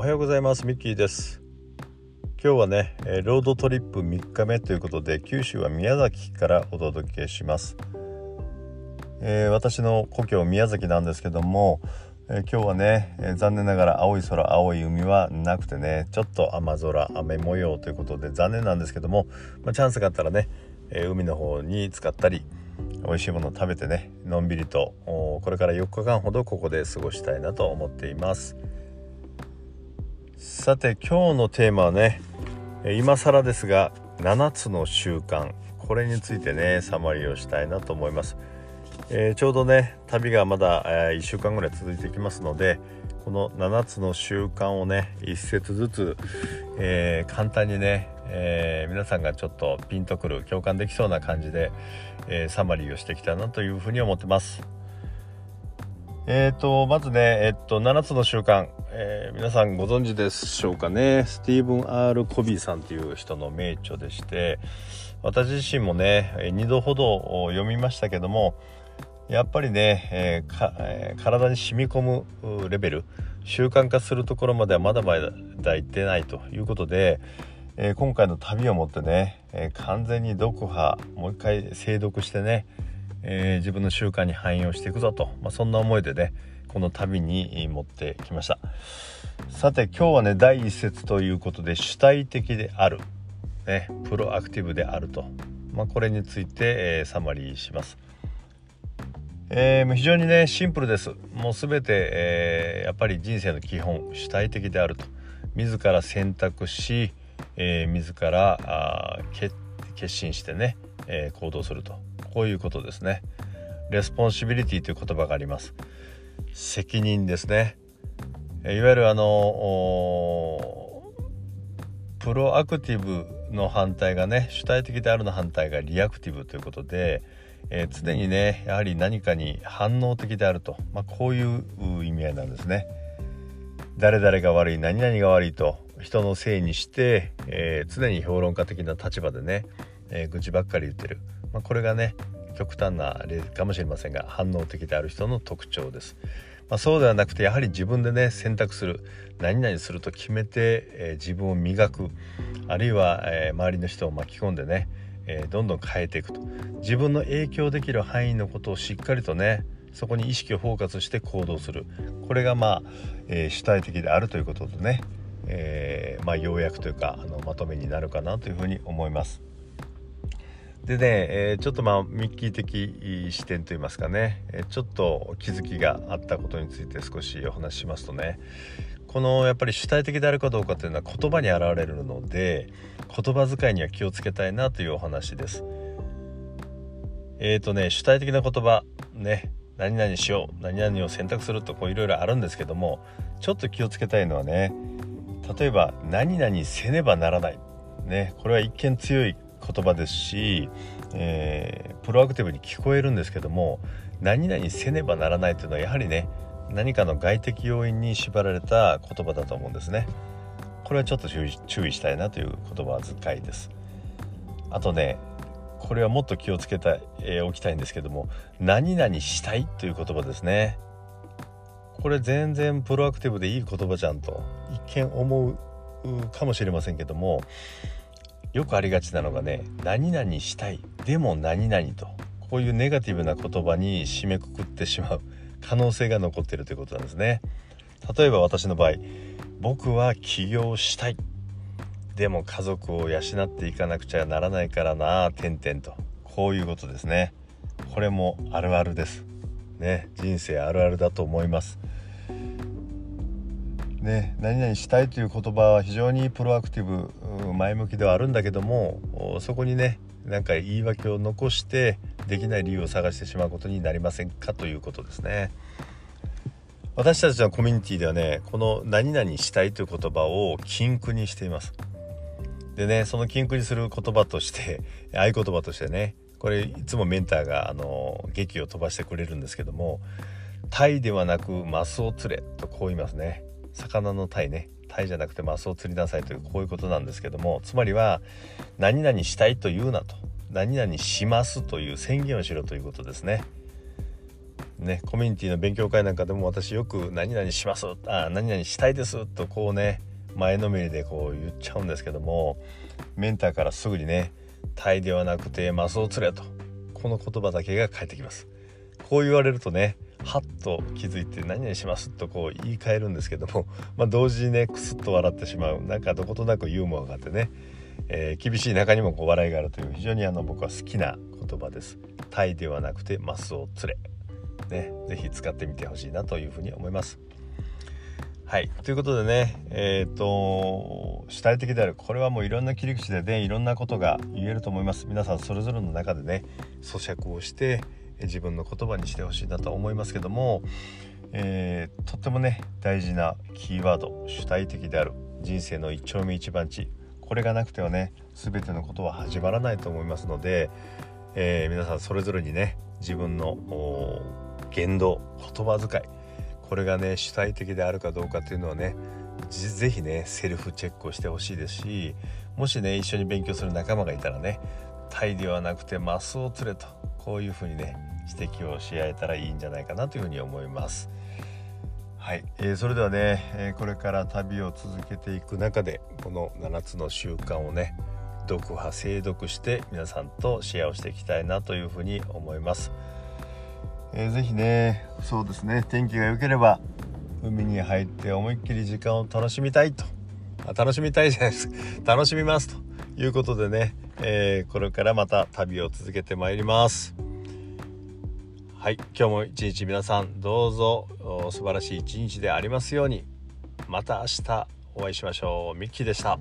おはようございます。ミッキーです。今日はねロードトリップ3日目ということで九州は宮崎からお届けします、えー、私の故郷宮崎なんですけども、えー、今日はね、えー、残念ながら青い空青い海はなくてねちょっと雨空雨模様ということで残念なんですけども、まあ、チャンスがあったらね、え海の方に使ったり美味しいものを食べてねのんびりとこれから4日間ほどここで過ごしたいなと思っています。さて今日のテーマはね今更ですが7つの習慣これについてねサマリーをしたいなと思います、えー、ちょうどね旅がまだ、えー、1週間ぐらい続いてきますのでこの7つの習慣をね1節ずつ、えー、簡単にねえー、皆さんがちょっとピンとくる共感できそうな感じで、え、サマリーをしてきたなというふうに思ってます。えーと、まずね、えっと、7つの習慣、えー、皆さんご存知でしょうかね。スティーブン・アール・コビーさんという人の名著でして私自身もね2度ほど読みましたけどもやっぱりね、えーえー、体に染み込むレベル習慣化するところまではまだまだ行ってないということで、えー、今回の旅をもってね、え、完全に読破もう一回精読してね、えー、自分の習慣に反映をしていくぞと、まあ、そんな思いでねこの旅に持ってきました。さて今日はね第一節ということで主体的である、ね、プロアクティブであると、まあ、これについて、えサマリーします。えー、非常にねシンプルです。もう全て、えー、やっぱり人生の基本主体的であると。自ら選択し、えー、自らあ決心してね、えー、行動すると。こういうことですね。 responsibility という言葉があります。責任ですね。いわゆるあの proactive の反対がね主体的であるの反対が reactive ということで、えー、常にねやはり何かに反応的であると、まあ、こういう意味合いなんですね。誰々が悪い何々が悪いと人のせいにして、えー、常に評論家的な立場でね、えー、愚痴ばっかり言ってる、まあ、これがね極端な例かもしれませんが反応的である人の特徴です。まあ、そうではなくてやはり自分でね選択する何々すると決めて、えー、自分を磨くあるいは、えー、周りの人を巻き込んでね、えー、どんどん変えていくと自分の影響できる範囲のことをしっかりとねそこに意識をフォーカスして行動するこれがまあ、えー、主体的であるということでね、えー、まあ、要約というかあのまとめになるかなというふうに思います。でね、えー、ちょっとまあミッキー的視点といいますかね、えちょっと気づきがあったことについて少しお話ししますとね。このやっぱり主体的であるかどうかというのは言葉に現れるので言葉遣いには気をつけたいなというお話です。えーとね主体的な言葉ね何々しよう何々を選択するとこういろいろあるんですけどもちょっと気をつけたいのはね例えば何々せねばならない。ねこれは一見強い言葉ですし、えー、プロアクティブに聞こえるんですけども何々せねばならないというのはやはりね何かの外的要因に縛られた言葉だと思うんですね。これはちょっと注意したいなという言葉遣いです。あとねこれはもっと気をつけて、えー、おきたいんですけども何々したいという言葉ですねこれ全然プロアクティブでいい言葉じゃんと一見思うかもしれませんけどもよくありがちなのがね何々したいでも何々とこういうネガティブな言葉に締めくくってしまう可能性が残っているということなんですね。例えば私の場合僕は起業したい。でも家族を養っていかなくちゃならないからな点々と。こういうことですね。これもあるあるです。ね人生あるあるだと思います。ね何々したいという言葉は非常にプロアクティブ前向きではあるんだけどもそこにねなんか言い訳を残してできない理由を探してしまうことになりませんかということですね。私たちのコミュニティではねこの何々したいという言葉を禁句にしています。でねその禁句にする言葉として合言葉としてねこれいつもメンターがあの劇を飛ばしてくれるんですけども「タイではなくマスを釣れ」とこう言いますね。魚のタイね。タイじゃなくてマスを釣りなさいというこういうことなんですけどもつまりは何々したいと言うなと。何々しますという宣言をしろということですね。ねコミュニティの勉強会なんかでも私よく「何々します」あ「何々したいです」とこうね前のめりでこう言っちゃうんですけどもメンターからすぐにね「タイではなくてマスを釣れ」と。この言葉だけが返ってきます。こう言われるとねはっと気づいて何々しますとこう言い換えるんですけども、まあ、同時にねクスッと笑ってしまう。なんかどことなくユーモアがあってね、えー、厳しい中にもこう笑いがあるという非常にあの僕は好きな言葉です。タイではなくてマスを釣れね。是非使ってみてほしいなというふうに思います。はい。ということでねえっ、ー、と主体的である。これはもういろんな切り口でねいろんなことが言えると思います。皆さんそれぞれの中でね咀嚼をして自分の言葉にしてほしいなと思いますけども、えー、とってもね大事なキーワード主体的である人生の一丁目一番地。これがなくてはね全てのことは始まらないと思いますので、えー、皆さんそれぞれにね自分の言動言葉遣いこれがね主体的であるかどうかっていうのはね是非ねセルフチェックをしてほしいですしもしね一緒に勉強する仲間がいたらねタイではなくてマスを釣れとこういうふうにね指摘をし合えたらいいんじゃないかなというふうに思います。はい、えー、それではね、えー、これから旅を続けていく中でこの7つの習慣をね読破精読して皆さんとシェアをしていきたいなというふうに思います。えー、ぜひねそうですね天気が良ければ海に入って思いっきり時間を楽しみたいとあ楽しみたいじゃないです楽しみますということでね、えー、これからまた旅を続けてまいります。はい今日も一日皆さんどうぞ素晴らしい一日でありますように。また明日お会いしましょう。ミッキーでした。